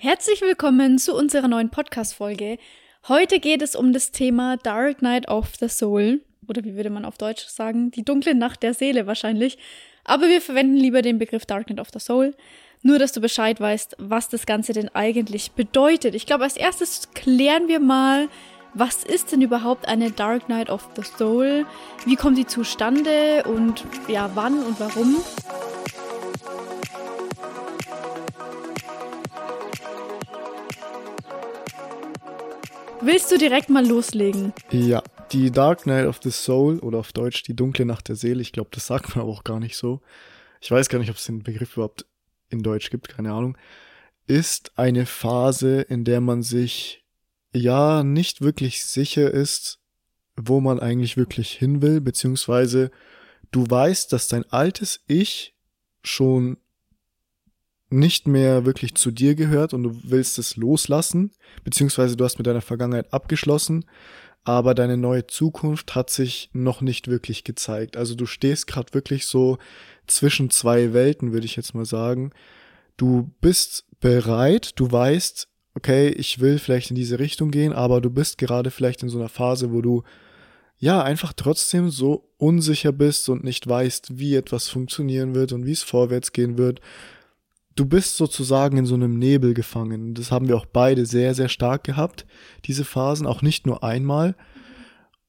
Herzlich willkommen zu unserer neuen Podcast-Folge. Heute geht es um das Thema Dark Night of the Soul. Oder wie würde man auf Deutsch sagen? Die dunkle Nacht der Seele wahrscheinlich. Aber wir verwenden lieber den Begriff Dark Night of the Soul. Nur, dass du Bescheid weißt, was das Ganze denn eigentlich bedeutet. Ich glaube, als erstes klären wir mal, was ist denn überhaupt eine Dark Night of the Soul? Wie kommt die zustande und ja, wann und warum? Willst du direkt mal loslegen? Ja, die Dark Night of the Soul oder auf Deutsch die dunkle Nacht der Seele, ich glaube, das sagt man aber auch gar nicht so. Ich weiß gar nicht, ob es den Begriff überhaupt in Deutsch gibt, keine Ahnung. Ist eine Phase, in der man sich ja nicht wirklich sicher ist, wo man eigentlich wirklich hin will, beziehungsweise du weißt, dass dein altes Ich schon nicht mehr wirklich zu dir gehört und du willst es loslassen, beziehungsweise du hast mit deiner Vergangenheit abgeschlossen, aber deine neue Zukunft hat sich noch nicht wirklich gezeigt. Also du stehst gerade wirklich so zwischen zwei Welten, würde ich jetzt mal sagen. Du bist bereit, du weißt, okay, ich will vielleicht in diese Richtung gehen, aber du bist gerade vielleicht in so einer Phase, wo du ja einfach trotzdem so unsicher bist und nicht weißt, wie etwas funktionieren wird und wie es vorwärts gehen wird du bist sozusagen in so einem Nebel gefangen. Das haben wir auch beide sehr, sehr stark gehabt, diese Phasen, auch nicht nur einmal.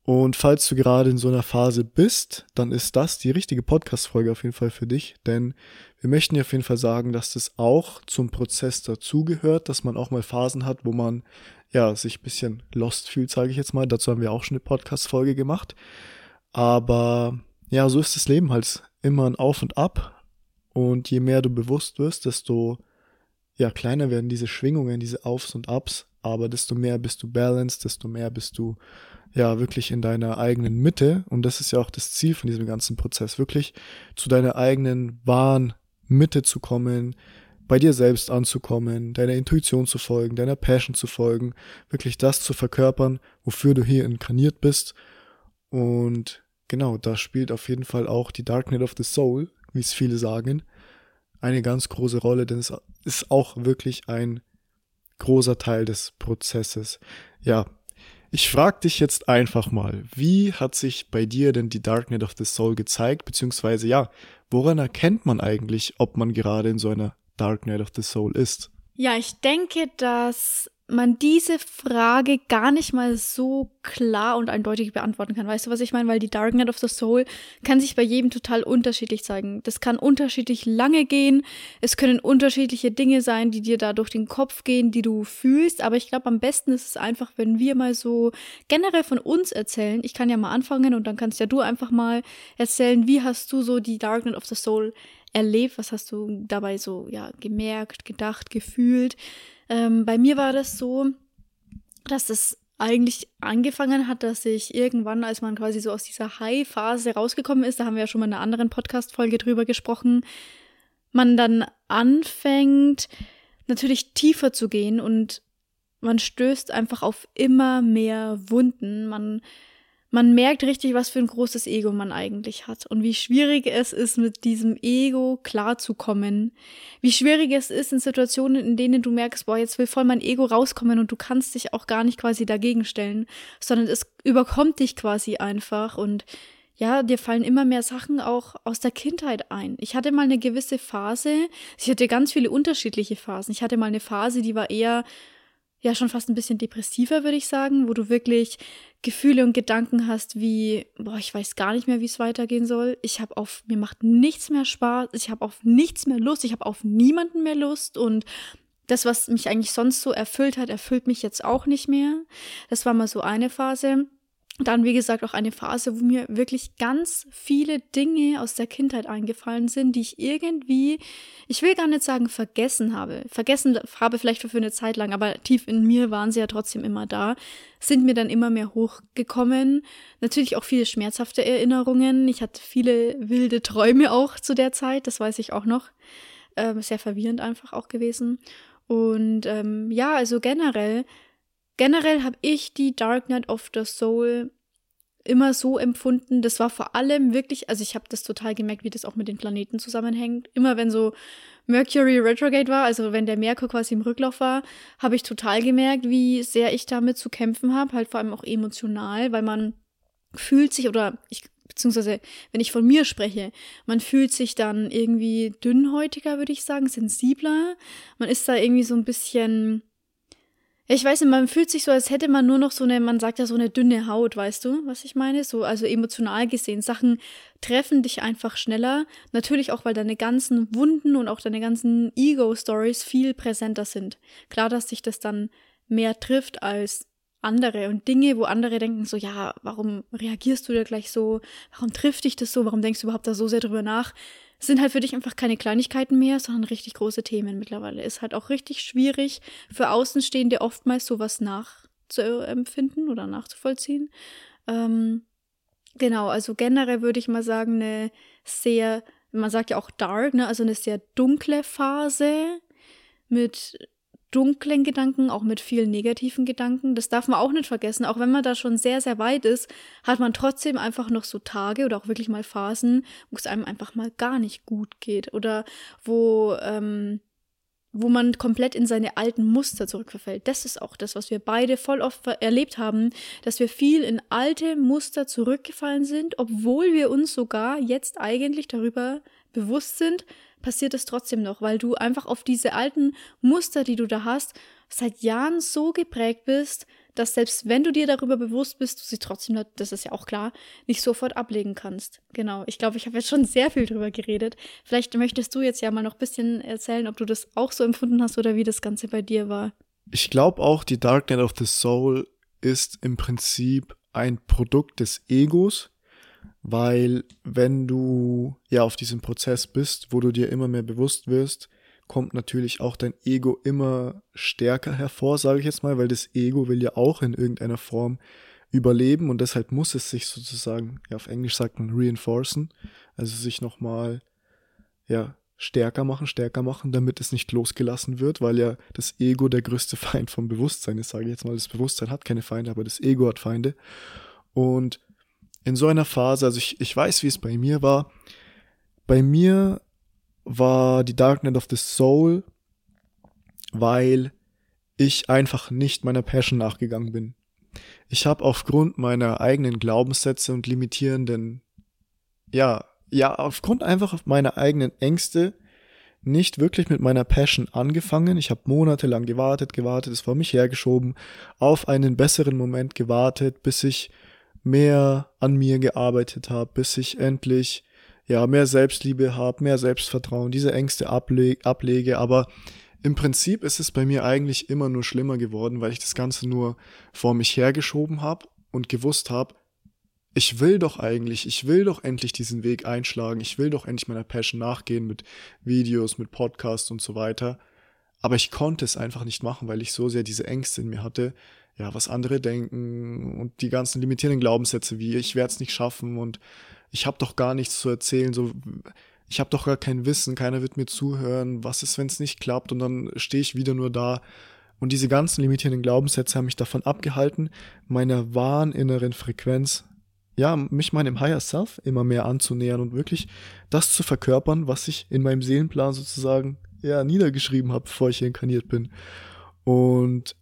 Und falls du gerade in so einer Phase bist, dann ist das die richtige Podcast-Folge auf jeden Fall für dich, denn wir möchten dir auf jeden Fall sagen, dass das auch zum Prozess dazugehört, dass man auch mal Phasen hat, wo man ja sich ein bisschen lost fühlt, sage ich jetzt mal. Dazu haben wir auch schon eine Podcast-Folge gemacht. Aber ja, so ist das Leben halt immer ein Auf und Ab. Und je mehr du bewusst wirst, desto ja, kleiner werden diese Schwingungen, diese Aufs und Ups, aber desto mehr bist du balanced, desto mehr bist du ja wirklich in deiner eigenen Mitte. Und das ist ja auch das Ziel von diesem ganzen Prozess, wirklich zu deiner eigenen wahren Mitte zu kommen, bei dir selbst anzukommen, deiner Intuition zu folgen, deiner Passion zu folgen, wirklich das zu verkörpern, wofür du hier inkarniert bist. Und genau, da spielt auf jeden Fall auch die Darknet of the Soul wie es viele sagen, eine ganz große Rolle, denn es ist auch wirklich ein großer Teil des Prozesses. Ja, ich frage dich jetzt einfach mal, wie hat sich bei dir denn die Darknet of the Soul gezeigt, beziehungsweise ja, woran erkennt man eigentlich, ob man gerade in so einer Darknet of the Soul ist? Ja, ich denke, dass man diese Frage gar nicht mal so klar und eindeutig beantworten kann. Weißt du, was ich meine? Weil die Darknet of the Soul kann sich bei jedem total unterschiedlich zeigen. Das kann unterschiedlich lange gehen. Es können unterschiedliche Dinge sein, die dir da durch den Kopf gehen, die du fühlst. Aber ich glaube, am besten ist es einfach, wenn wir mal so generell von uns erzählen. Ich kann ja mal anfangen und dann kannst ja du einfach mal erzählen, wie hast du so die Darknet of the Soul erlebt? Was hast du dabei so, ja, gemerkt, gedacht, gefühlt? Ähm, bei mir war das so, dass es eigentlich angefangen hat, dass ich irgendwann, als man quasi so aus dieser High-Phase rausgekommen ist, da haben wir ja schon mal in einer anderen Podcast-Folge drüber gesprochen, man dann anfängt, natürlich tiefer zu gehen und man stößt einfach auf immer mehr Wunden. Man man merkt richtig, was für ein großes Ego man eigentlich hat und wie schwierig es ist, mit diesem Ego klarzukommen. Wie schwierig es ist in Situationen, in denen du merkst, boah, jetzt will voll mein Ego rauskommen und du kannst dich auch gar nicht quasi dagegen stellen, sondern es überkommt dich quasi einfach und ja, dir fallen immer mehr Sachen auch aus der Kindheit ein. Ich hatte mal eine gewisse Phase, ich hatte ganz viele unterschiedliche Phasen. Ich hatte mal eine Phase, die war eher ja schon fast ein bisschen depressiver, würde ich sagen, wo du wirklich Gefühle und Gedanken hast wie, boah, ich weiß gar nicht mehr, wie es weitergehen soll. Ich habe auf, mir macht nichts mehr Spaß, ich habe auf nichts mehr Lust, ich habe auf niemanden mehr Lust und das, was mich eigentlich sonst so erfüllt hat, erfüllt mich jetzt auch nicht mehr. Das war mal so eine Phase dann, wie gesagt, auch eine Phase, wo mir wirklich ganz viele Dinge aus der Kindheit eingefallen sind, die ich irgendwie, ich will gar nicht sagen, vergessen habe. Vergessen habe vielleicht für eine Zeit lang, aber tief in mir waren sie ja trotzdem immer da, sind mir dann immer mehr hochgekommen. Natürlich auch viele schmerzhafte Erinnerungen. Ich hatte viele wilde Träume auch zu der Zeit, das weiß ich auch noch. Ähm, sehr verwirrend einfach auch gewesen. Und ähm, ja, also generell Generell habe ich die Dark Night of the Soul immer so empfunden. Das war vor allem wirklich, also ich habe das total gemerkt, wie das auch mit den Planeten zusammenhängt. Immer wenn so Mercury retrograde war, also wenn der Merkur quasi im Rücklauf war, habe ich total gemerkt, wie sehr ich damit zu kämpfen habe, halt vor allem auch emotional, weil man fühlt sich oder ich beziehungsweise wenn ich von mir spreche, man fühlt sich dann irgendwie dünnhäutiger, würde ich sagen, sensibler. Man ist da irgendwie so ein bisschen ich weiß nicht, man fühlt sich so, als hätte man nur noch so eine, man sagt ja so eine dünne Haut, weißt du, was ich meine? So, also emotional gesehen. Sachen treffen dich einfach schneller. Natürlich auch, weil deine ganzen Wunden und auch deine ganzen Ego-Stories viel präsenter sind. Klar, dass sich das dann mehr trifft als andere und Dinge, wo andere denken so, ja, warum reagierst du da gleich so? Warum trifft dich das so? Warum denkst du überhaupt da so sehr drüber nach? Sind halt für dich einfach keine Kleinigkeiten mehr, sondern richtig große Themen mittlerweile. Ist halt auch richtig schwierig für Außenstehende oftmals sowas nachzuempfinden oder nachzuvollziehen. Ähm, genau, also generell würde ich mal sagen, eine sehr, man sagt ja auch dark, ne, also eine sehr dunkle Phase mit dunklen Gedanken, auch mit vielen negativen Gedanken. Das darf man auch nicht vergessen. Auch wenn man da schon sehr, sehr weit ist, hat man trotzdem einfach noch so Tage oder auch wirklich mal Phasen, wo es einem einfach mal gar nicht gut geht oder wo, ähm, wo man komplett in seine alten Muster zurückverfällt. Das ist auch das, was wir beide voll oft erlebt haben, dass wir viel in alte Muster zurückgefallen sind, obwohl wir uns sogar jetzt eigentlich darüber bewusst sind, passiert es trotzdem noch, weil du einfach auf diese alten Muster, die du da hast, seit Jahren so geprägt bist, dass selbst wenn du dir darüber bewusst bist, du sie trotzdem, das ist ja auch klar, nicht sofort ablegen kannst. Genau. Ich glaube, ich habe jetzt schon sehr viel drüber geredet. Vielleicht möchtest du jetzt ja mal noch ein bisschen erzählen, ob du das auch so empfunden hast oder wie das Ganze bei dir war. Ich glaube auch, die Dark Night of the Soul ist im Prinzip ein Produkt des Egos, weil wenn du ja auf diesem Prozess bist, wo du dir immer mehr bewusst wirst, kommt natürlich auch dein Ego immer stärker hervor, sage ich jetzt mal, weil das Ego will ja auch in irgendeiner Form überleben und deshalb muss es sich sozusagen, ja auf Englisch sagt man reinforcen, also sich nochmal, ja, stärker machen, stärker machen, damit es nicht losgelassen wird, weil ja das Ego der größte Feind vom Bewusstsein ist, sage ich jetzt mal. Das Bewusstsein hat keine Feinde, aber das Ego hat Feinde. Und in so einer Phase, also ich, ich weiß, wie es bei mir war. Bei mir war die Dark Night of the Soul, weil ich einfach nicht meiner Passion nachgegangen bin. Ich habe aufgrund meiner eigenen Glaubenssätze und limitierenden, ja, ja, aufgrund einfach meiner eigenen Ängste nicht wirklich mit meiner Passion angefangen. Ich habe monatelang gewartet, gewartet, es vor mich hergeschoben, auf einen besseren Moment gewartet, bis ich mehr an mir gearbeitet habe, bis ich endlich ja mehr Selbstliebe habe, mehr Selbstvertrauen, diese Ängste able ablege. Aber im Prinzip ist es bei mir eigentlich immer nur schlimmer geworden, weil ich das Ganze nur vor mich hergeschoben habe und gewusst habe, ich will doch eigentlich, ich will doch endlich diesen Weg einschlagen, ich will doch endlich meiner Passion nachgehen mit Videos, mit Podcasts und so weiter. Aber ich konnte es einfach nicht machen, weil ich so sehr diese Ängste in mir hatte, ja, was andere denken und die ganzen limitierenden Glaubenssätze wie ich werde es nicht schaffen und ich habe doch gar nichts zu erzählen, so ich habe doch gar kein Wissen, keiner wird mir zuhören, was ist, wenn es nicht klappt und dann stehe ich wieder nur da. Und diese ganzen limitierenden Glaubenssätze haben mich davon abgehalten, meiner wahren inneren Frequenz, ja, mich meinem Higher Self immer mehr anzunähern und wirklich das zu verkörpern, was ich in meinem Seelenplan sozusagen ja niedergeschrieben habe, bevor ich hier inkarniert bin. Und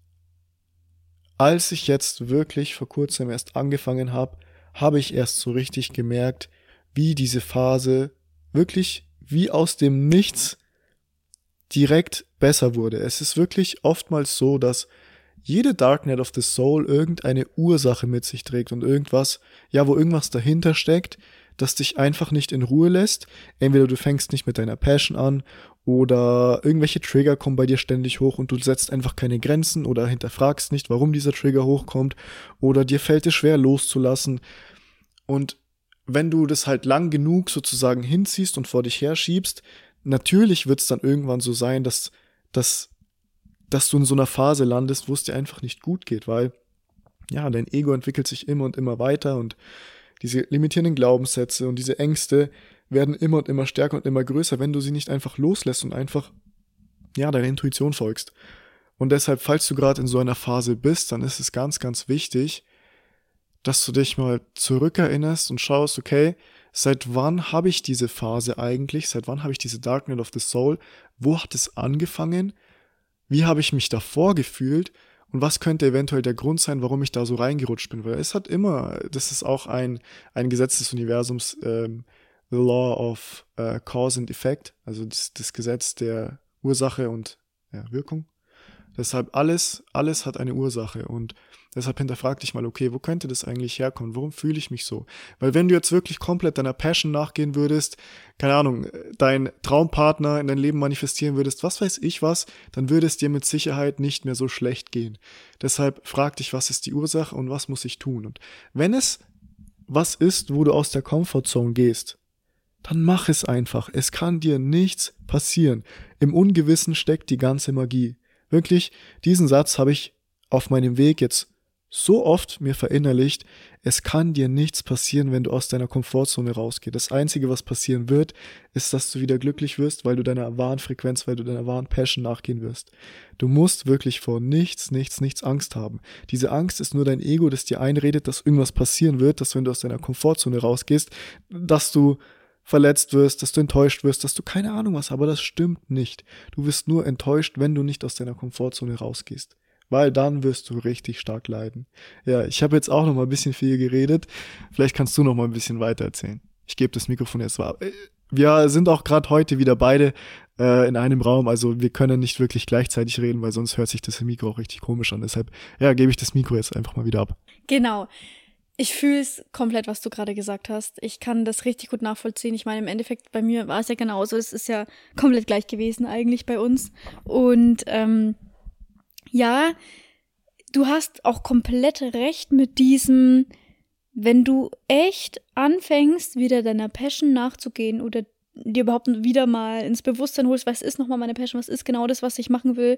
als ich jetzt wirklich vor kurzem erst angefangen habe, habe ich erst so richtig gemerkt, wie diese Phase wirklich wie aus dem Nichts direkt besser wurde. Es ist wirklich oftmals so, dass jede Darknet of the Soul irgendeine Ursache mit sich trägt und irgendwas, ja, wo irgendwas dahinter steckt, das dich einfach nicht in Ruhe lässt. Entweder du fängst nicht mit deiner Passion an oder irgendwelche Trigger kommen bei dir ständig hoch und du setzt einfach keine Grenzen oder hinterfragst nicht, warum dieser Trigger hochkommt oder dir fällt es schwer loszulassen. Und wenn du das halt lang genug sozusagen hinziehst und vor dich herschiebst, natürlich wird es dann irgendwann so sein, dass, dass, dass du in so einer Phase landest, wo es dir einfach nicht gut geht, weil ja, dein Ego entwickelt sich immer und immer weiter und diese limitierenden Glaubenssätze und diese Ängste werden immer und immer stärker und immer größer, wenn du sie nicht einfach loslässt und einfach, ja, deiner Intuition folgst. Und deshalb, falls du gerade in so einer Phase bist, dann ist es ganz, ganz wichtig, dass du dich mal zurückerinnerst und schaust, okay, seit wann habe ich diese Phase eigentlich? Seit wann habe ich diese Dark of the Soul? Wo hat es angefangen? Wie habe ich mich davor gefühlt? Und was könnte eventuell der Grund sein, warum ich da so reingerutscht bin? Weil es hat immer, das ist auch ein, ein Gesetz des Universums, ähm, the law of uh, cause and effect, also das, das Gesetz der Ursache und ja, Wirkung. Deshalb alles, alles hat eine Ursache und deshalb hinterfrag dich mal, okay, wo könnte das eigentlich herkommen? Warum fühle ich mich so? Weil wenn du jetzt wirklich komplett deiner Passion nachgehen würdest, keine Ahnung, dein Traumpartner in dein Leben manifestieren würdest, was weiß ich was, dann würde es dir mit Sicherheit nicht mehr so schlecht gehen. Deshalb frag dich, was ist die Ursache und was muss ich tun? Und wenn es was ist, wo du aus der Comfortzone gehst, dann mach es einfach. Es kann dir nichts passieren. Im Ungewissen steckt die ganze Magie. Wirklich, diesen Satz habe ich auf meinem Weg jetzt so oft mir verinnerlicht, es kann dir nichts passieren, wenn du aus deiner Komfortzone rausgehst. Das Einzige, was passieren wird, ist, dass du wieder glücklich wirst, weil du deiner wahren Frequenz, weil du deiner wahren Passion nachgehen wirst. Du musst wirklich vor nichts, nichts, nichts Angst haben. Diese Angst ist nur dein Ego, das dir einredet, dass irgendwas passieren wird, dass wenn du aus deiner Komfortzone rausgehst, dass du verletzt wirst, dass du enttäuscht wirst, dass du keine Ahnung was, aber das stimmt nicht. Du wirst nur enttäuscht, wenn du nicht aus deiner Komfortzone rausgehst. Weil dann wirst du richtig stark leiden. Ja, ich habe jetzt auch noch mal ein bisschen viel geredet. Vielleicht kannst du noch mal ein bisschen weiter erzählen. Ich gebe das Mikrofon jetzt mal. Wir sind auch gerade heute wieder beide äh, in einem Raum, also wir können nicht wirklich gleichzeitig reden, weil sonst hört sich das Mikro auch richtig komisch an. Deshalb, ja, gebe ich das Mikro jetzt einfach mal wieder ab. Genau. Ich fühle es komplett, was du gerade gesagt hast. Ich kann das richtig gut nachvollziehen. Ich meine, im Endeffekt bei mir war es ja genauso. Es ist ja komplett gleich gewesen eigentlich bei uns. Und ähm, ja, du hast auch komplett recht mit diesem, wenn du echt anfängst, wieder deiner Passion nachzugehen oder dir überhaupt wieder mal ins Bewusstsein holst, was ist nochmal meine Passion, was ist genau das, was ich machen will,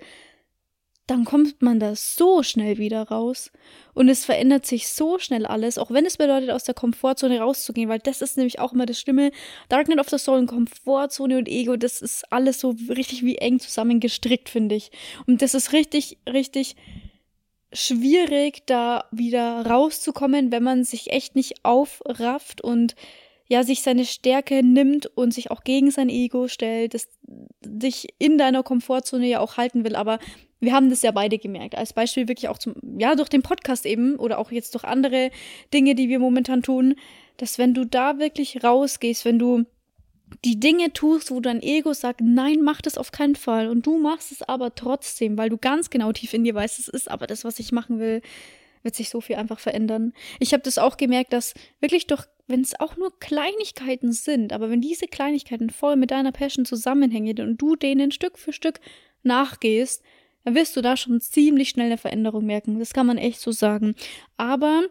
dann kommt man da so schnell wieder raus. Und es verändert sich so schnell alles, auch wenn es bedeutet, aus der Komfortzone rauszugehen, weil das ist nämlich auch immer das Schlimme. Darknet of the Soul und Komfortzone und Ego, das ist alles so richtig wie eng zusammengestrickt, finde ich. Und das ist richtig, richtig schwierig, da wieder rauszukommen, wenn man sich echt nicht aufrafft und ja, sich seine Stärke nimmt und sich auch gegen sein Ego stellt, das dich in deiner Komfortzone ja auch halten will, aber wir haben das ja beide gemerkt. Als Beispiel wirklich auch zum, ja, durch den Podcast eben oder auch jetzt durch andere Dinge, die wir momentan tun, dass wenn du da wirklich rausgehst, wenn du die Dinge tust, wo dein Ego sagt, nein, mach das auf keinen Fall und du machst es aber trotzdem, weil du ganz genau tief in dir weißt, es ist aber das, was ich machen will, wird sich so viel einfach verändern. Ich habe das auch gemerkt, dass wirklich doch, wenn es auch nur Kleinigkeiten sind, aber wenn diese Kleinigkeiten voll mit deiner Passion zusammenhängen und du denen Stück für Stück nachgehst, dann wirst du da schon ziemlich schnell eine Veränderung merken. Das kann man echt so sagen. Aber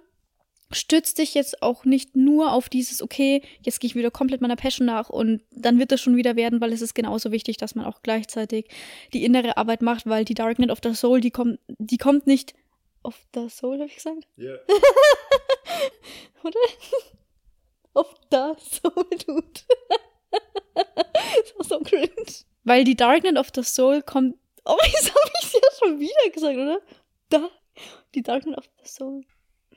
stütz dich jetzt auch nicht nur auf dieses, okay, jetzt gehe ich wieder komplett meiner Passion nach und dann wird das schon wieder werden, weil es ist genauso wichtig, dass man auch gleichzeitig die innere Arbeit macht, weil die Darknet of the Soul, die kommt, die kommt nicht auf the Soul, habe ich gesagt? Ja. Yeah. Oder? auf the Soul, dude. das war so cringe. Weil die Darknet of the Soul kommt Oh, wieso habe ich ja schon wieder gesagt, oder? Da. Die Darknet of the Soul.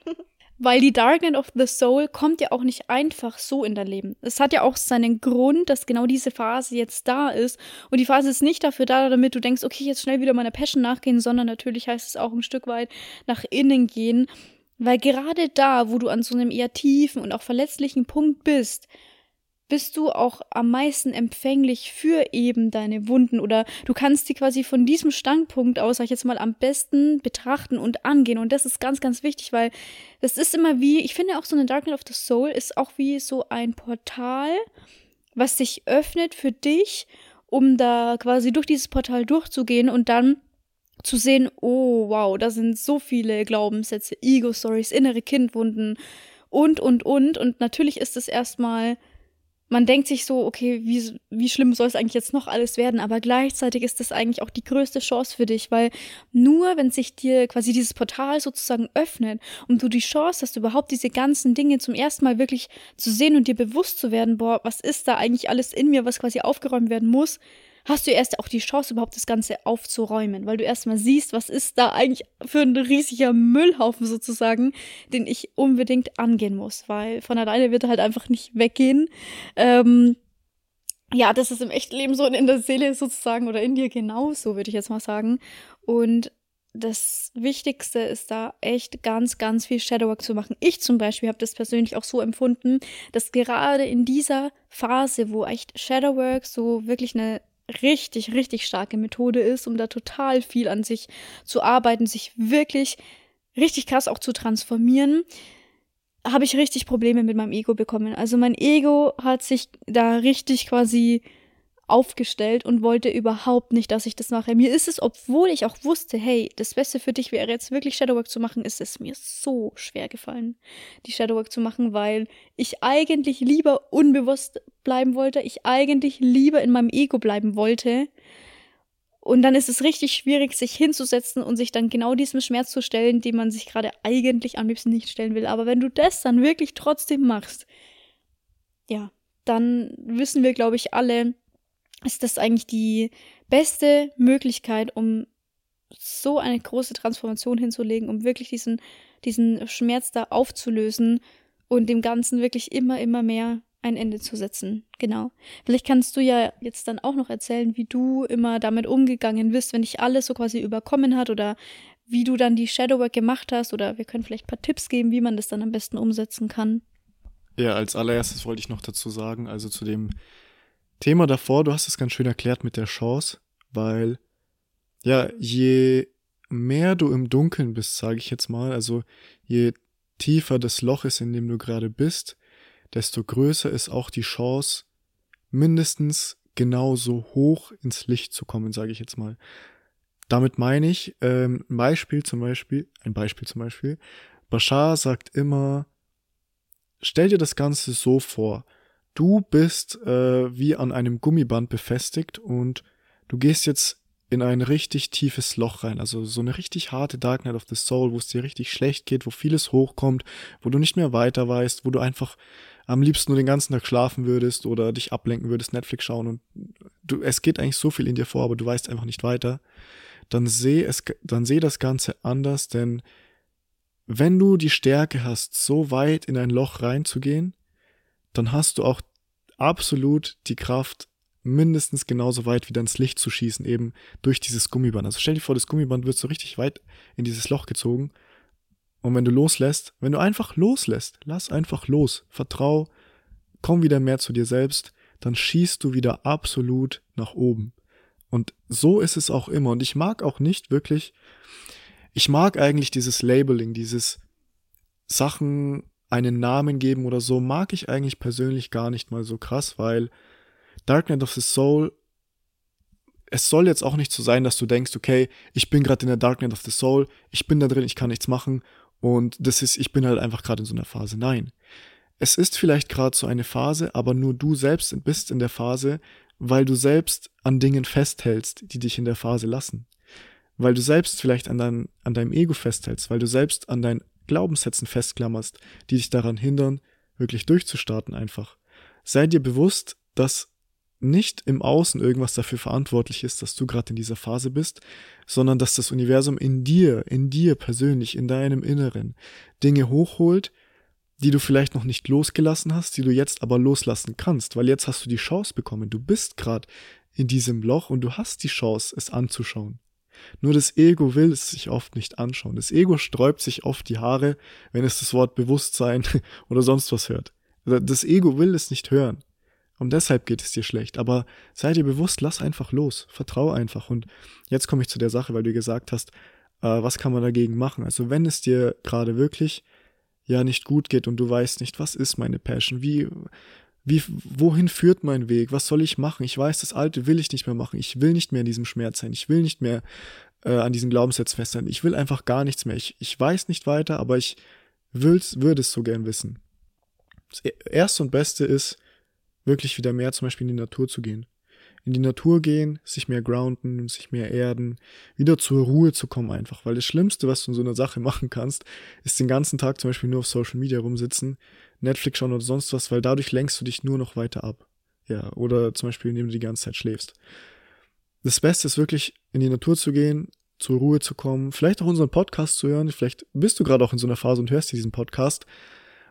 Weil die Darknet of the Soul kommt ja auch nicht einfach so in dein Leben. Es hat ja auch seinen Grund, dass genau diese Phase jetzt da ist. Und die Phase ist nicht dafür da, damit du denkst, okay, jetzt schnell wieder meiner Passion nachgehen, sondern natürlich heißt es auch ein Stück weit nach innen gehen. Weil gerade da, wo du an so einem eher tiefen und auch verletzlichen Punkt bist, bist du auch am meisten empfänglich für eben deine Wunden oder du kannst sie quasi von diesem Standpunkt aus, sag ich jetzt mal, am besten betrachten und angehen. Und das ist ganz, ganz wichtig, weil das ist immer wie, ich finde auch so eine Darknet of the Soul ist auch wie so ein Portal, was sich öffnet für dich, um da quasi durch dieses Portal durchzugehen und dann zu sehen, oh wow, da sind so viele Glaubenssätze, Ego-Stories, innere Kindwunden und, und, und. Und natürlich ist es erstmal man denkt sich so, okay, wie, wie schlimm soll es eigentlich jetzt noch alles werden? Aber gleichzeitig ist das eigentlich auch die größte Chance für dich, weil nur wenn sich dir quasi dieses Portal sozusagen öffnet und du die Chance hast, überhaupt diese ganzen Dinge zum ersten Mal wirklich zu sehen und dir bewusst zu werden, boah, was ist da eigentlich alles in mir, was quasi aufgeräumt werden muss, hast du erst auch die Chance, überhaupt das Ganze aufzuräumen, weil du erstmal siehst, was ist da eigentlich für ein riesiger Müllhaufen sozusagen, den ich unbedingt angehen muss, weil von alleine wird er halt einfach nicht weggehen. Ähm, ja, das ist im echten Leben so und in der Seele sozusagen oder in dir genauso, würde ich jetzt mal sagen. Und das Wichtigste ist da echt ganz, ganz viel Shadowwork zu machen. Ich zum Beispiel habe das persönlich auch so empfunden, dass gerade in dieser Phase, wo echt Shadowwork so wirklich eine richtig, richtig starke Methode ist, um da total viel an sich zu arbeiten, sich wirklich richtig krass auch zu transformieren, habe ich richtig Probleme mit meinem Ego bekommen. Also mein Ego hat sich da richtig quasi aufgestellt und wollte überhaupt nicht, dass ich das mache. Mir ist es, obwohl ich auch wusste, hey, das Beste für dich wäre jetzt wirklich Shadowwork zu machen, ist es mir so schwer gefallen, die Shadowwork zu machen, weil ich eigentlich lieber unbewusst bleiben wollte, ich eigentlich lieber in meinem Ego bleiben wollte. Und dann ist es richtig schwierig, sich hinzusetzen und sich dann genau diesem Schmerz zu stellen, den man sich gerade eigentlich am liebsten nicht stellen will. Aber wenn du das dann wirklich trotzdem machst, ja, dann wissen wir, glaube ich, alle, ist das eigentlich die beste Möglichkeit, um so eine große Transformation hinzulegen, um wirklich diesen, diesen Schmerz da aufzulösen und dem Ganzen wirklich immer, immer mehr ein Ende zu setzen. Genau. Vielleicht kannst du ja jetzt dann auch noch erzählen, wie du immer damit umgegangen bist, wenn dich alles so quasi überkommen hat oder wie du dann die Shadowwork gemacht hast oder wir können vielleicht ein paar Tipps geben, wie man das dann am besten umsetzen kann. Ja, als allererstes wollte ich noch dazu sagen, also zu dem Thema davor, du hast es ganz schön erklärt mit der Chance, weil ja, je mehr du im Dunkeln bist, sage ich jetzt mal, also je tiefer das Loch ist, in dem du gerade bist, desto größer ist auch die Chance, mindestens genauso hoch ins Licht zu kommen, sage ich jetzt mal. Damit meine ich, ähm, ein Beispiel zum Beispiel, ein Beispiel zum Beispiel, Bashar sagt immer, stell dir das Ganze so vor, du bist äh, wie an einem Gummiband befestigt und du gehst jetzt in ein richtig tiefes Loch rein, also so eine richtig harte Dark Night of the Soul, wo es dir richtig schlecht geht, wo vieles hochkommt, wo du nicht mehr weiter weißt, wo du einfach am liebsten nur den ganzen Tag schlafen würdest oder dich ablenken würdest, Netflix schauen und du, es geht eigentlich so viel in dir vor, aber du weißt einfach nicht weiter, dann seh es, dann seh das Ganze anders, denn wenn du die Stärke hast, so weit in ein Loch reinzugehen, dann hast du auch absolut die Kraft, mindestens genauso weit wieder ins Licht zu schießen, eben durch dieses Gummiband. Also stell dir vor, das Gummiband wird so richtig weit in dieses Loch gezogen. Und wenn du loslässt, wenn du einfach loslässt, lass einfach los, vertrau, komm wieder mehr zu dir selbst, dann schießt du wieder absolut nach oben. Und so ist es auch immer. Und ich mag auch nicht wirklich, ich mag eigentlich dieses Labeling, dieses Sachen einen Namen geben oder so, mag ich eigentlich persönlich gar nicht mal so krass, weil Dark Knight of the Soul, es soll jetzt auch nicht so sein, dass du denkst, okay, ich bin gerade in der Dark Knight of the Soul, ich bin da drin, ich kann nichts machen und das ist, ich bin halt einfach gerade in so einer Phase. Nein. Es ist vielleicht gerade so eine Phase, aber nur du selbst bist in der Phase, weil du selbst an Dingen festhältst, die dich in der Phase lassen. Weil du selbst vielleicht an, dein, an deinem Ego festhältst, weil du selbst an deinen Glaubenssätzen festklammerst, die dich daran hindern, wirklich durchzustarten einfach. Sei dir bewusst, dass nicht im Außen irgendwas dafür verantwortlich ist, dass du gerade in dieser Phase bist, sondern dass das Universum in dir, in dir persönlich, in deinem Inneren Dinge hochholt, die du vielleicht noch nicht losgelassen hast, die du jetzt aber loslassen kannst, weil jetzt hast du die Chance bekommen. Du bist gerade in diesem Loch und du hast die Chance, es anzuschauen. Nur das Ego will es sich oft nicht anschauen. Das Ego sträubt sich oft die Haare, wenn es das Wort Bewusstsein oder sonst was hört. Das Ego will es nicht hören. Und deshalb geht es dir schlecht. Aber sei dir bewusst, lass einfach los. Vertrau einfach. Und jetzt komme ich zu der Sache, weil du gesagt hast, äh, was kann man dagegen machen? Also wenn es dir gerade wirklich ja nicht gut geht und du weißt nicht, was ist meine Passion? Wie, wie, wohin führt mein Weg? Was soll ich machen? Ich weiß, das Alte will ich nicht mehr machen. Ich will nicht mehr in diesem Schmerz sein. Ich will nicht mehr äh, an diesem Glaubenssatz fest sein. Ich will einfach gar nichts mehr. Ich, ich weiß nicht weiter, aber ich will's, würde es so gern wissen. Das e-, Erste und Beste ist, wirklich wieder mehr zum Beispiel in die Natur zu gehen. In die Natur gehen, sich mehr grounden, sich mehr erden, wieder zur Ruhe zu kommen einfach. Weil das Schlimmste, was du in so einer Sache machen kannst, ist den ganzen Tag zum Beispiel nur auf Social Media rumsitzen, Netflix schauen oder sonst was, weil dadurch lenkst du dich nur noch weiter ab. Ja, oder zum Beispiel, indem du die ganze Zeit schläfst. das Beste ist wirklich, in die Natur zu gehen, zur Ruhe zu kommen, vielleicht auch unseren Podcast zu hören. Vielleicht bist du gerade auch in so einer Phase und hörst diesen Podcast.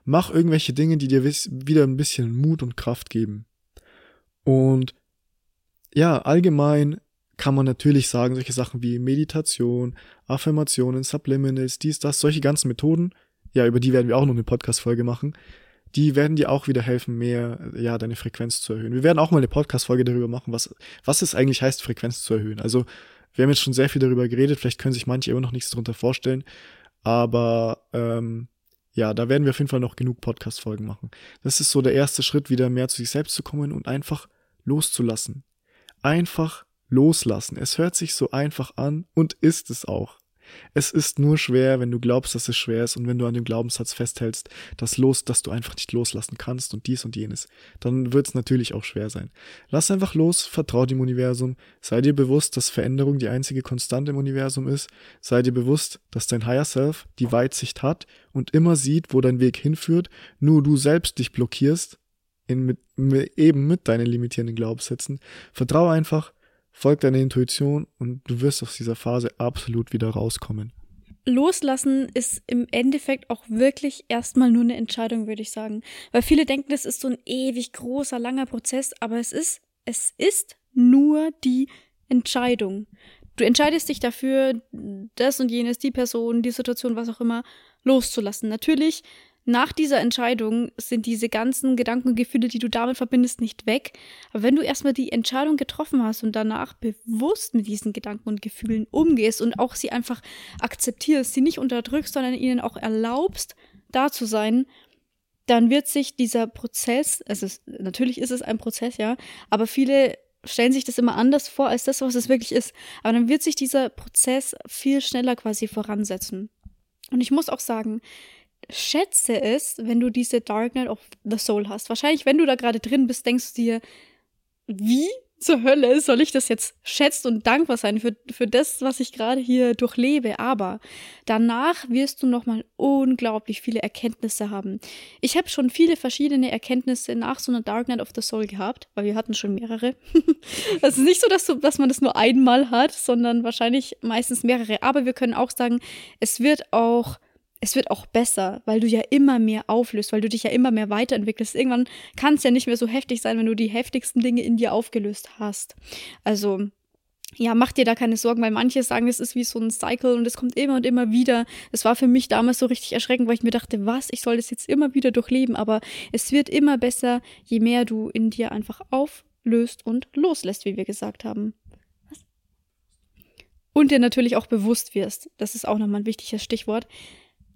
Mach irgendwelche Dinge, die dir wieder ein bisschen Mut und Kraft geben. Und ja, allgemein kann man natürlich sagen, solche Sachen wie Meditation, Affirmationen, Subliminals, dies, das, solche ganzen Methoden, ja, über die werden wir auch noch eine Podcast-Folge machen, die werden dir auch wieder helfen, mehr, ja, deine Frequenz zu erhöhen. Wir werden auch mal eine Podcast-Folge darüber machen, was, was es eigentlich heißt, Frequenz zu erhöhen. Also, wir haben jetzt schon sehr viel darüber geredet, vielleicht können sich manche immer noch nichts darunter vorstellen, aber ähm, ja, da werden wir auf jeden Fall noch genug Podcast-Folgen machen. Das ist so der erste Schritt, wieder mehr zu sich selbst zu kommen und einfach loszulassen. Einfach loslassen. Es hört sich so einfach an und ist es auch. Es ist nur schwer, wenn du glaubst, dass es schwer ist und wenn du an dem Glaubenssatz festhältst, dass los, dass du einfach nicht loslassen kannst und dies und jenes, dann wird es natürlich auch schwer sein. Lass einfach los, vertrau dem Universum, sei dir bewusst, dass Veränderung die einzige Konstante im Universum ist, sei dir bewusst, dass dein Higher Self die Weitsicht hat und immer sieht, wo dein Weg hinführt, nur du selbst dich blockierst, in, mit, mit, eben mit deinen limitierenden Glaubenssätzen. Vertrau einfach, Folg deiner Intuition und du wirst aus dieser Phase absolut wieder rauskommen. Loslassen ist im Endeffekt auch wirklich erstmal nur eine Entscheidung, würde ich sagen. Weil viele denken, das ist so ein ewig großer, langer Prozess, aber es ist, es ist nur die Entscheidung. Du entscheidest dich dafür, das und jenes, die Person, die Situation, was auch immer, loszulassen. Natürlich nach dieser Entscheidung sind diese ganzen Gedanken und Gefühle, die du damit verbindest, nicht weg. Aber wenn du erstmal die Entscheidung getroffen hast und danach bewusst mit diesen Gedanken und Gefühlen umgehst und auch sie einfach akzeptierst, sie nicht unterdrückst, sondern ihnen auch erlaubst, da zu sein, dann wird sich dieser Prozess, es ist, natürlich ist es ein Prozess, ja, aber viele stellen sich das immer anders vor als das, was es wirklich ist. Aber dann wird sich dieser Prozess viel schneller quasi voransetzen. Und ich muss auch sagen, schätze es, wenn du diese Dark Night of the Soul hast. Wahrscheinlich, wenn du da gerade drin bist, denkst du dir, wie zur Hölle soll ich das jetzt schätzen und dankbar sein für, für das, was ich gerade hier durchlebe. Aber danach wirst du nochmal unglaublich viele Erkenntnisse haben. Ich habe schon viele verschiedene Erkenntnisse nach so einer Dark Night of the Soul gehabt, weil wir hatten schon mehrere. Es ist nicht so, dass, du, dass man das nur einmal hat, sondern wahrscheinlich meistens mehrere. Aber wir können auch sagen, es wird auch es wird auch besser, weil du ja immer mehr auflöst, weil du dich ja immer mehr weiterentwickelst. Irgendwann kann es ja nicht mehr so heftig sein, wenn du die heftigsten Dinge in dir aufgelöst hast. Also, ja, mach dir da keine Sorgen, weil manche sagen, es ist wie so ein Cycle und es kommt immer und immer wieder. Es war für mich damals so richtig erschreckend, weil ich mir dachte, was, ich soll das jetzt immer wieder durchleben, aber es wird immer besser, je mehr du in dir einfach auflöst und loslässt, wie wir gesagt haben. Und dir natürlich auch bewusst wirst. Das ist auch nochmal ein wichtiges Stichwort.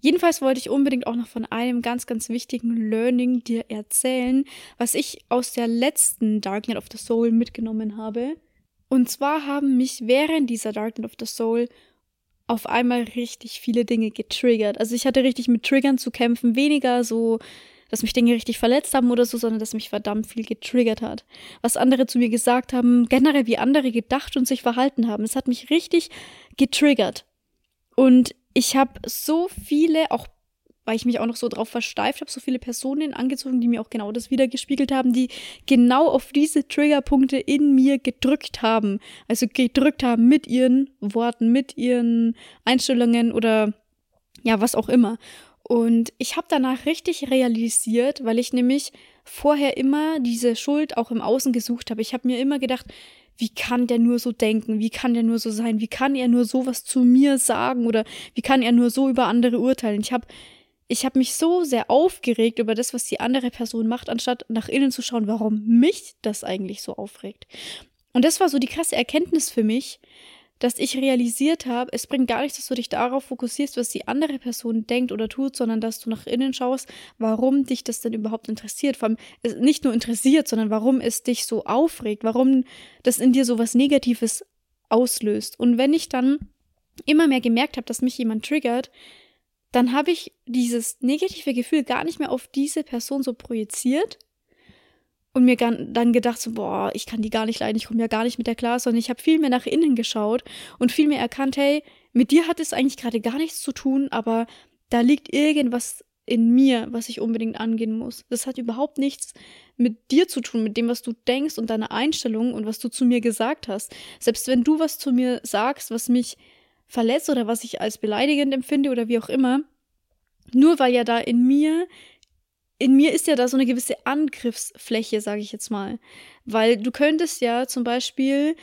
Jedenfalls wollte ich unbedingt auch noch von einem ganz, ganz wichtigen Learning dir erzählen, was ich aus der letzten Dark Night of the Soul mitgenommen habe. Und zwar haben mich während dieser Dark Night of the Soul auf einmal richtig viele Dinge getriggert. Also ich hatte richtig mit Triggern zu kämpfen, weniger so, dass mich Dinge richtig verletzt haben oder so, sondern dass mich verdammt viel getriggert hat. Was andere zu mir gesagt haben, generell wie andere gedacht und sich verhalten haben. Es hat mich richtig getriggert. Und ich habe so viele, auch weil ich mich auch noch so drauf versteift habe, so viele Personen angezogen, die mir auch genau das wiedergespiegelt haben, die genau auf diese Triggerpunkte in mir gedrückt haben. Also gedrückt haben mit ihren Worten, mit ihren Einstellungen oder ja, was auch immer. Und ich habe danach richtig realisiert, weil ich nämlich vorher immer diese Schuld auch im Außen gesucht habe. Ich habe mir immer gedacht, wie kann der nur so denken? Wie kann der nur so sein? Wie kann er nur sowas zu mir sagen? Oder wie kann er nur so über andere urteilen? Ich habe ich habe mich so sehr aufgeregt über das, was die andere Person macht, anstatt nach innen zu schauen, warum mich das eigentlich so aufregt. Und das war so die krasse Erkenntnis für mich, dass ich realisiert habe, es bringt gar nichts, dass du dich darauf fokussierst, was die andere Person denkt oder tut, sondern dass du nach innen schaust, warum dich das denn überhaupt interessiert. Vor allem nicht nur interessiert, sondern warum es dich so aufregt, warum das in dir so was Negatives auslöst. Und wenn ich dann immer mehr gemerkt habe, dass mich jemand triggert, dann habe ich dieses negative Gefühl gar nicht mehr auf diese Person so projiziert, und mir dann gedacht so, boah, ich kann die gar nicht leiden, ich komme ja gar nicht mit der klar, sondern ich habe viel mehr nach innen geschaut und viel mehr erkannt, hey, mit dir hat es eigentlich gerade gar nichts zu tun, aber da liegt irgendwas in mir, was ich unbedingt angehen muss. Das hat überhaupt nichts mit dir zu tun, mit dem, was du denkst und deiner Einstellung und was du zu mir gesagt hast. Selbst wenn du was zu mir sagst, was mich verletzt oder was ich als beleidigend empfinde oder wie auch immer, nur weil ja da in mir in mir ist ja da so eine gewisse Angriffsfläche, sage ich jetzt mal. Weil du könntest ja zum Beispiel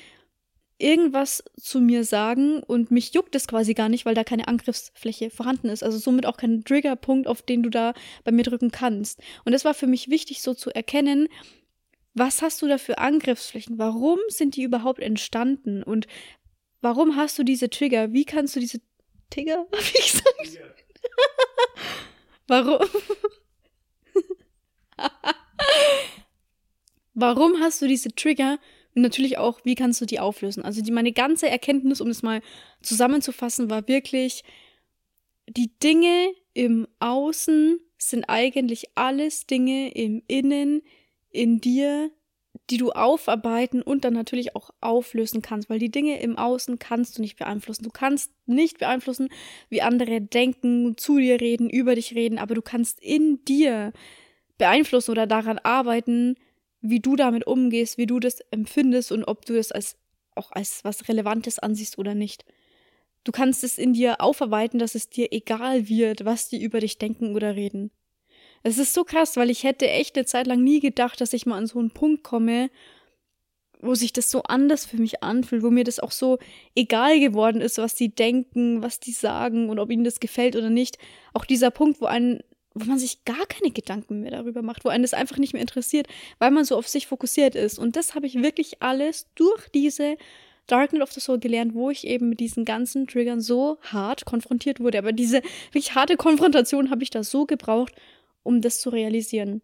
irgendwas zu mir sagen und mich juckt es quasi gar nicht, weil da keine Angriffsfläche vorhanden ist. Also somit auch kein Triggerpunkt, auf den du da bei mir drücken kannst. Und das war für mich wichtig, so zu erkennen, was hast du da für Angriffsflächen? Warum sind die überhaupt entstanden? Und warum hast du diese Trigger? Wie kannst du diese Trigger, wie ich gesagt? warum? Warum hast du diese Trigger? Und natürlich auch, wie kannst du die auflösen? Also die, meine ganze Erkenntnis, um das mal zusammenzufassen, war wirklich, die Dinge im Außen sind eigentlich alles Dinge im Innen, in dir, die du aufarbeiten und dann natürlich auch auflösen kannst, weil die Dinge im Außen kannst du nicht beeinflussen. Du kannst nicht beeinflussen, wie andere denken, zu dir reden, über dich reden, aber du kannst in dir beeinflussen oder daran arbeiten, wie du damit umgehst, wie du das empfindest und ob du es als auch als was Relevantes ansiehst oder nicht. Du kannst es in dir aufarbeiten, dass es dir egal wird, was die über dich denken oder reden. Es ist so krass, weil ich hätte echt eine Zeit lang nie gedacht, dass ich mal an so einen Punkt komme, wo sich das so anders für mich anfühlt, wo mir das auch so egal geworden ist, was die denken, was die sagen und ob ihnen das gefällt oder nicht. Auch dieser Punkt, wo einen wo man sich gar keine Gedanken mehr darüber macht, wo einen das einfach nicht mehr interessiert, weil man so auf sich fokussiert ist. Und das habe ich wirklich alles durch diese Darknet of the Soul gelernt, wo ich eben mit diesen ganzen Triggern so hart konfrontiert wurde. Aber diese wirklich harte Konfrontation habe ich da so gebraucht, um das zu realisieren.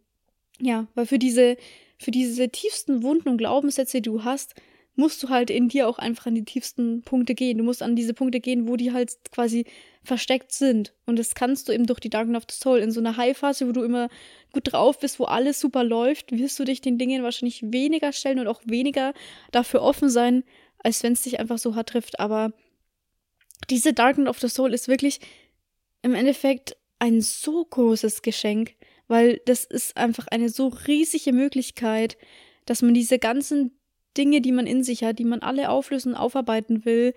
Ja, weil für diese, für diese tiefsten Wunden und Glaubenssätze, die du hast, musst du halt in dir auch einfach an die tiefsten Punkte gehen. Du musst an diese Punkte gehen, wo die halt quasi versteckt sind. Und das kannst du eben durch die Darken of the Soul. In so einer High-Phase, wo du immer gut drauf bist, wo alles super läuft, wirst du dich den Dingen wahrscheinlich weniger stellen und auch weniger dafür offen sein, als wenn es dich einfach so hart trifft. Aber diese Darken of the Soul ist wirklich im Endeffekt ein so großes Geschenk, weil das ist einfach eine so riesige Möglichkeit, dass man diese ganzen Dinge, die man in sich hat, die man alle auflösen, aufarbeiten will,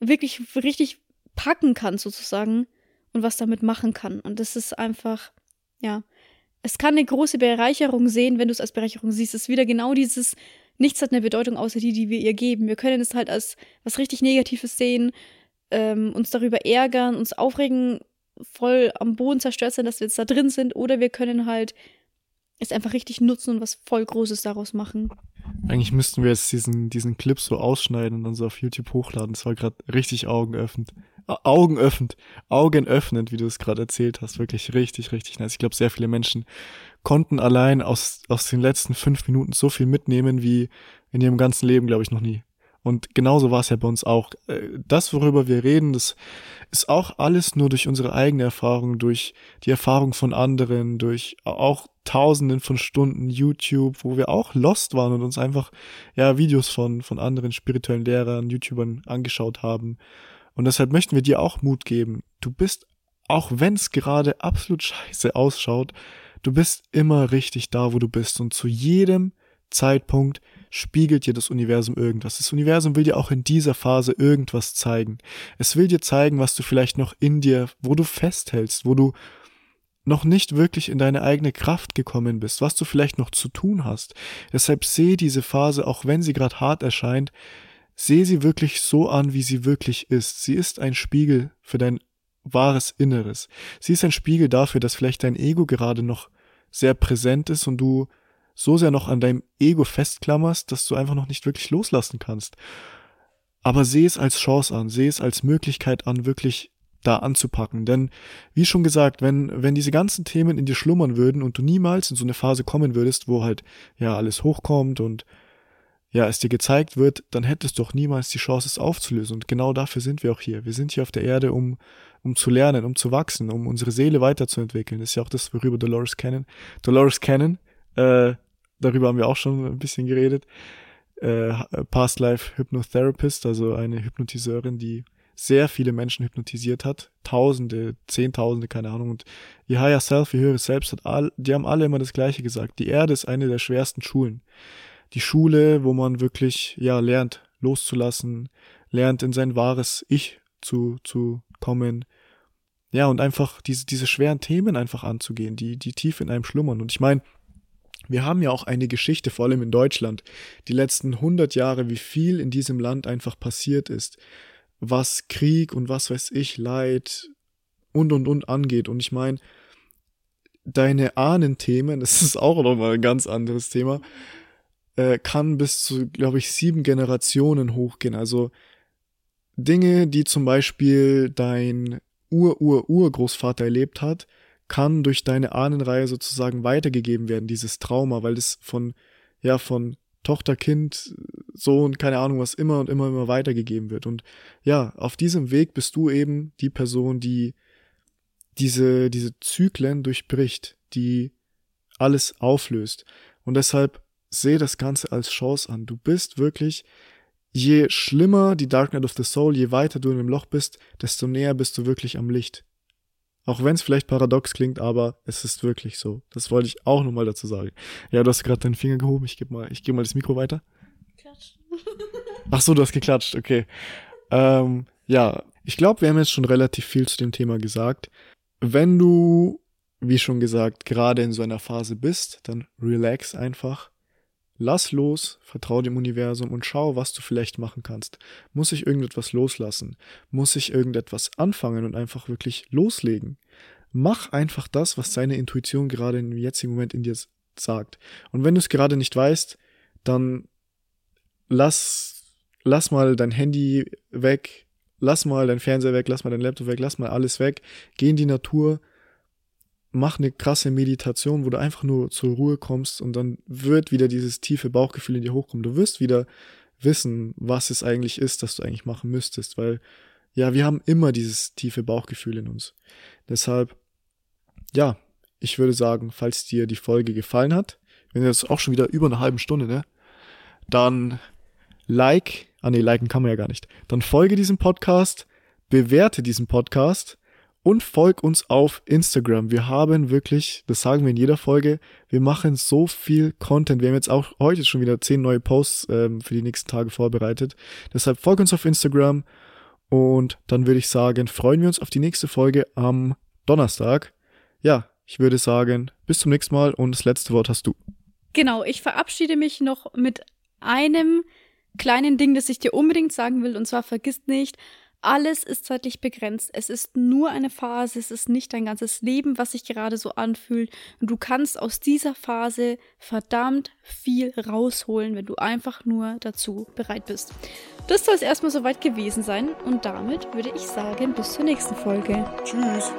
wirklich richtig packen kann sozusagen und was damit machen kann. Und das ist einfach, ja, es kann eine große Bereicherung sehen, wenn du es als Bereicherung siehst. Es ist wieder genau dieses, nichts hat eine Bedeutung außer die, die wir ihr geben. Wir können es halt als was richtig Negatives sehen, ähm, uns darüber ärgern, uns aufregen, voll am Boden zerstört sein, dass wir jetzt da drin sind, oder wir können halt es einfach richtig nutzen und was voll Großes daraus machen. Eigentlich müssten wir jetzt diesen, diesen Clip so ausschneiden und dann so auf YouTube hochladen. Das war gerade richtig augenöffnend. Augenöffnend, augenöffnend, wie du es gerade erzählt hast. Wirklich richtig, richtig nice. Ich glaube, sehr viele Menschen konnten allein aus, aus den letzten fünf Minuten so viel mitnehmen wie in ihrem ganzen Leben, glaube ich, noch nie. Und genauso war es ja bei uns auch. Äh, das, worüber wir reden, das ist auch alles nur durch unsere eigene Erfahrung, durch die Erfahrung von anderen, durch auch Tausenden von Stunden YouTube, wo wir auch lost waren und uns einfach ja Videos von von anderen spirituellen Lehrern, YouTubern angeschaut haben. Und deshalb möchten wir dir auch Mut geben. Du bist, auch wenn es gerade absolut scheiße ausschaut, du bist immer richtig da, wo du bist und zu jedem Zeitpunkt spiegelt dir das Universum irgendwas. Das Universum will dir auch in dieser Phase irgendwas zeigen. Es will dir zeigen, was du vielleicht noch in dir, wo du festhältst, wo du noch nicht wirklich in deine eigene Kraft gekommen bist, was du vielleicht noch zu tun hast. Deshalb sehe diese Phase, auch wenn sie gerade hart erscheint, sehe sie wirklich so an, wie sie wirklich ist. Sie ist ein Spiegel für dein wahres Inneres. Sie ist ein Spiegel dafür, dass vielleicht dein Ego gerade noch sehr präsent ist und du so sehr noch an deinem Ego festklammerst, dass du einfach noch nicht wirklich loslassen kannst. Aber seh es als Chance an, seh es als Möglichkeit an, wirklich da anzupacken. Denn, wie schon gesagt, wenn, wenn diese ganzen Themen in dir schlummern würden und du niemals in so eine Phase kommen würdest, wo halt, ja, alles hochkommt und ja, es dir gezeigt wird, dann hättest du doch niemals die Chance, es aufzulösen. Und genau dafür sind wir auch hier. Wir sind hier auf der Erde, um, um zu lernen, um zu wachsen, um unsere Seele weiterzuentwickeln. Das ist ja auch das, worüber Dolores Cannon, Dolores Cannon, äh, darüber haben wir auch schon ein bisschen geredet. Äh, Past Life Hypnotherapist, also eine Hypnotiseurin, die sehr viele Menschen hypnotisiert hat. Tausende, Zehntausende, keine Ahnung. Und ihr Higher Self, ihr höheres Selbst, hat all, die haben alle immer das Gleiche gesagt. Die Erde ist eine der schwersten Schulen. Die Schule, wo man wirklich, ja, lernt, loszulassen, lernt in sein wahres Ich zu, zu kommen. Ja, und einfach diese, diese schweren Themen einfach anzugehen, die, die tief in einem schlummern. Und ich meine, wir haben ja auch eine Geschichte, vor allem in Deutschland, die letzten 100 Jahre, wie viel in diesem Land einfach passiert ist, was Krieg und was weiß ich, Leid und und und angeht. Und ich meine, deine Ahnenthemen, das ist auch nochmal ein ganz anderes Thema, äh, kann bis zu, glaube ich, sieben Generationen hochgehen. Also Dinge, die zum Beispiel dein Ur-Ur-Urgroßvater erlebt hat, kann durch deine Ahnenreihe sozusagen weitergegeben werden, dieses Trauma, weil das von, ja, von Tochter, Kind, Sohn, keine Ahnung, was immer und immer, immer weitergegeben wird. Und ja, auf diesem Weg bist du eben die Person, die diese, diese Zyklen durchbricht, die alles auflöst. Und deshalb sehe das Ganze als Chance an. Du bist wirklich, je schlimmer die Dark Night of the Soul, je weiter du in dem Loch bist, desto näher bist du wirklich am Licht. Auch wenn es vielleicht paradox klingt, aber es ist wirklich so. Das wollte ich auch nochmal dazu sagen. Ja, du hast gerade deinen Finger gehoben. Ich gebe mal, ich gebe mal das Mikro weiter. Klatsch. Ach so, du hast geklatscht. Okay. Ähm, ja, ich glaube, wir haben jetzt schon relativ viel zu dem Thema gesagt. Wenn du, wie schon gesagt, gerade in so einer Phase bist, dann relax einfach. Lass los, vertrau dem Universum und schau, was du vielleicht machen kannst. Muss ich irgendetwas loslassen? Muss ich irgendetwas anfangen und einfach wirklich loslegen? Mach einfach das, was deine Intuition gerade im jetzigen Moment in dir sagt. Und wenn du es gerade nicht weißt, dann lass, lass mal dein Handy weg, lass mal dein Fernseher weg, lass mal dein Laptop weg, lass mal alles weg, geh in die Natur, mach eine krasse Meditation, wo du einfach nur zur Ruhe kommst und dann wird wieder dieses tiefe Bauchgefühl in dir hochkommen. Du wirst wieder wissen, was es eigentlich ist, das du eigentlich machen müsstest, weil ja, wir haben immer dieses tiefe Bauchgefühl in uns. Deshalb, ja, ich würde sagen, falls dir die Folge gefallen hat, wenn jetzt auch schon wieder über eine halbe Stunde, ne, dann like, ah nee, liken kann man ja gar nicht, dann folge diesem Podcast, bewerte diesen Podcast und folg uns auf Instagram. Wir haben wirklich, das sagen wir in jeder Folge, wir machen so viel Content. Wir haben jetzt auch heute schon wieder zehn neue Posts ähm, für die nächsten Tage vorbereitet. Deshalb folg uns auf Instagram und dann würde ich sagen, freuen wir uns auf die nächste Folge am Donnerstag. Ja, ich würde sagen, bis zum nächsten Mal und das letzte Wort hast du. Genau, ich verabschiede mich noch mit einem kleinen Ding, das ich dir unbedingt sagen will, und zwar vergiss nicht, alles ist zeitlich begrenzt. Es ist nur eine Phase, es ist nicht dein ganzes Leben, was sich gerade so anfühlt. Und du kannst aus dieser Phase verdammt viel rausholen, wenn du einfach nur dazu bereit bist. Das soll es erstmal soweit gewesen sein. Und damit würde ich sagen, bis zur nächsten Folge. Tschüss.